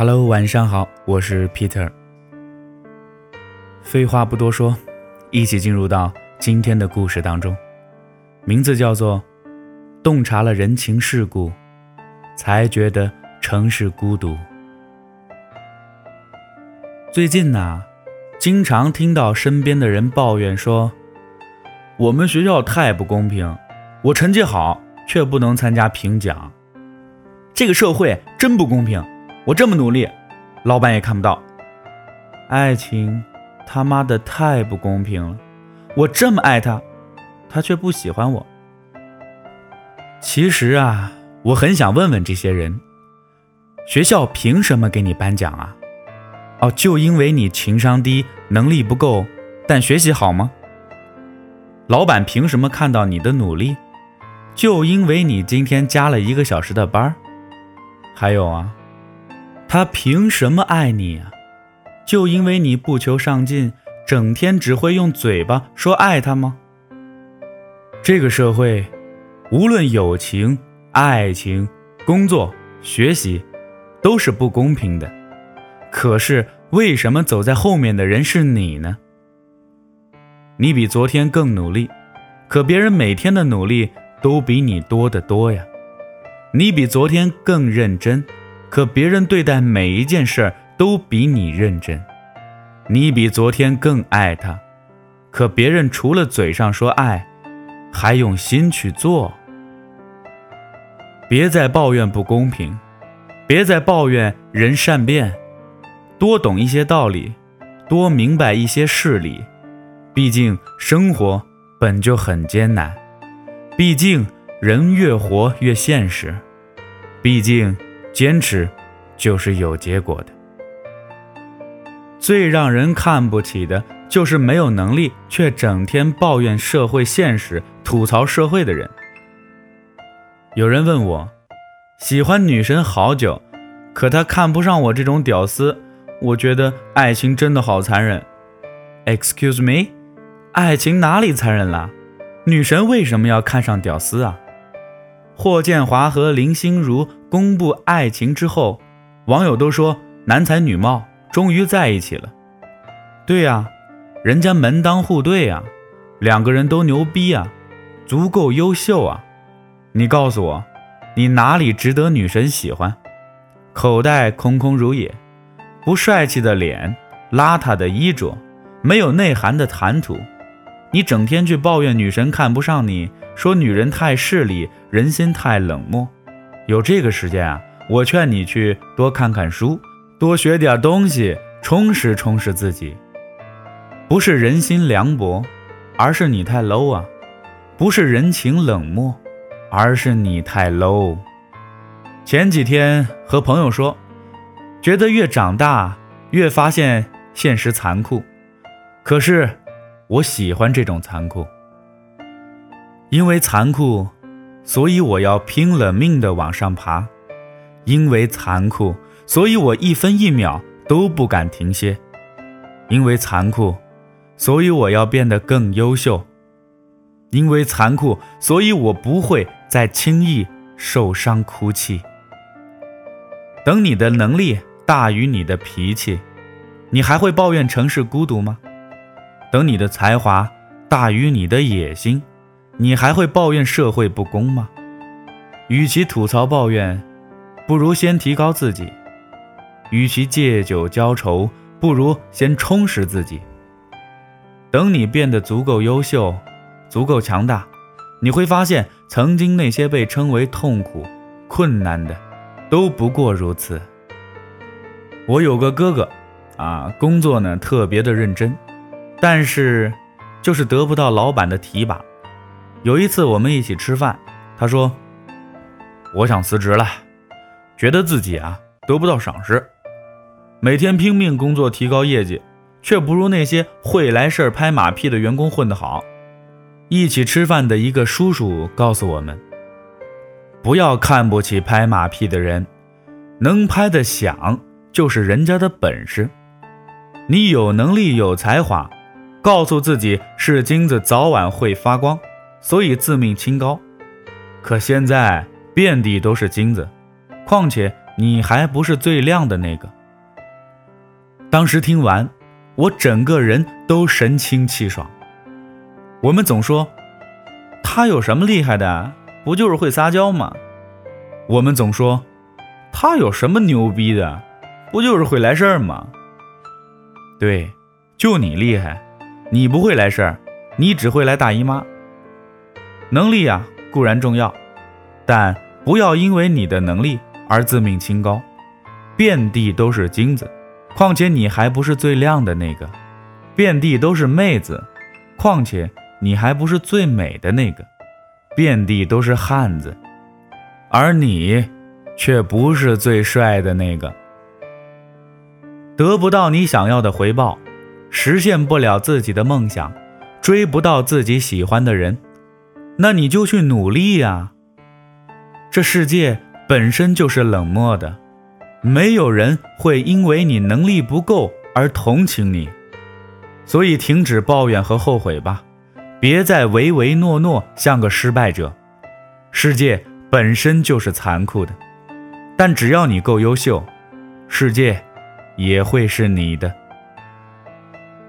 Hello，晚上好，我是 Peter。废话不多说，一起进入到今天的故事当中，名字叫做《洞察了人情世故，才觉得城市孤独》。最近呢，经常听到身边的人抱怨说，我们学校太不公平，我成绩好却不能参加评奖，这个社会真不公平。我这么努力，老板也看不到。爱情他妈的太不公平了，我这么爱他，他却不喜欢我。其实啊，我很想问问这些人，学校凭什么给你颁奖啊？哦，就因为你情商低，能力不够，但学习好吗？老板凭什么看到你的努力？就因为你今天加了一个小时的班儿还有啊，他凭什么爱你啊？就因为你不求上进，整天只会用嘴巴说爱他吗？这个社会，无论友情、爱情、工作、学习，都是不公平的。可是为什么走在后面的人是你呢？你比昨天更努力，可别人每天的努力都比你多得多呀。你比昨天更认真，可别人对待每一件事都比你认真。你比昨天更爱他，可别人除了嘴上说爱，还用心去做。别再抱怨不公平，别再抱怨人善变。多懂一些道理，多明白一些事理。毕竟生活本就很艰难，毕竟人越活越现实，毕竟坚持就是有结果的。最让人看不起的就是没有能力却整天抱怨社会现实、吐槽社会的人。有人问我，喜欢女神好久，可她看不上我这种屌丝。我觉得爱情真的好残忍。Excuse me，爱情哪里残忍了？女神为什么要看上屌丝啊？霍建华和林心如公布爱情之后，网友都说男才女貌，终于在一起了。对呀，人家门当户对呀，两个人都牛逼啊，足够优秀啊。你告诉我，你哪里值得女神喜欢？口袋空空如也。不帅气的脸，邋遢的衣着，没有内涵的谈吐，你整天去抱怨女神看不上你，说女人太势利，人心太冷漠。有这个时间啊，我劝你去多看看书，多学点东西，充实充实自己。不是人心凉薄，而是你太 low 啊！不是人情冷漠，而是你太 low。前几天和朋友说。觉得越长大越发现现实残酷，可是我喜欢这种残酷，因为残酷，所以我要拼了命的往上爬；因为残酷，所以我一分一秒都不敢停歇；因为残酷，所以我要变得更优秀；因为残酷，所以我不会再轻易受伤哭泣。等你的能力。大于你的脾气，你还会抱怨城市孤独吗？等你的才华大于你的野心，你还会抱怨社会不公吗？与其吐槽抱怨，不如先提高自己；与其借酒浇愁，不如先充实自己。等你变得足够优秀、足够强大，你会发现，曾经那些被称为痛苦、困难的，都不过如此。我有个哥哥，啊，工作呢特别的认真，但是就是得不到老板的提拔。有一次我们一起吃饭，他说：“我想辞职了，觉得自己啊得不到赏识，每天拼命工作提高业绩，却不如那些会来事儿拍马屁的员工混得好。”一起吃饭的一个叔叔告诉我们：“不要看不起拍马屁的人，能拍得响。”就是人家的本事，你有能力有才华，告诉自己是金子早晚会发光，所以自命清高。可现在遍地都是金子，况且你还不是最亮的那个。当时听完，我整个人都神清气爽。我们总说，他有什么厉害的？不就是会撒娇吗？我们总说，他有什么牛逼的？不就是会来事儿吗？对，就你厉害，你不会来事儿，你只会来大姨妈。能力呀固然重要，但不要因为你的能力而自命清高。遍地都是金子，况且你还不是最亮的那个；遍地都是妹子，况且你还不是最美的那个；遍地都是汉子，而你却不是最帅的那个。得不到你想要的回报，实现不了自己的梦想，追不到自己喜欢的人。那你就去努力呀。这世界本身就是冷漠的，没有人会因为你能力不够而同情你，所以停止抱怨和后悔吧，别再唯唯诺诺，像个失败者。世界本身就是残酷的，但只要你够优秀，世界也会是你的。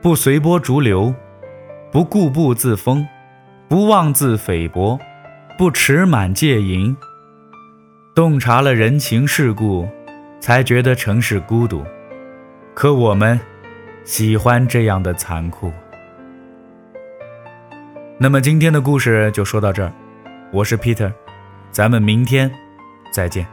不随波逐流，不固步自封。不妄自菲薄，不持满戒淫，洞察了人情世故，才觉得城市孤独。可我们喜欢这样的残酷。那么今天的故事就说到这儿，我是 Peter，咱们明天再见。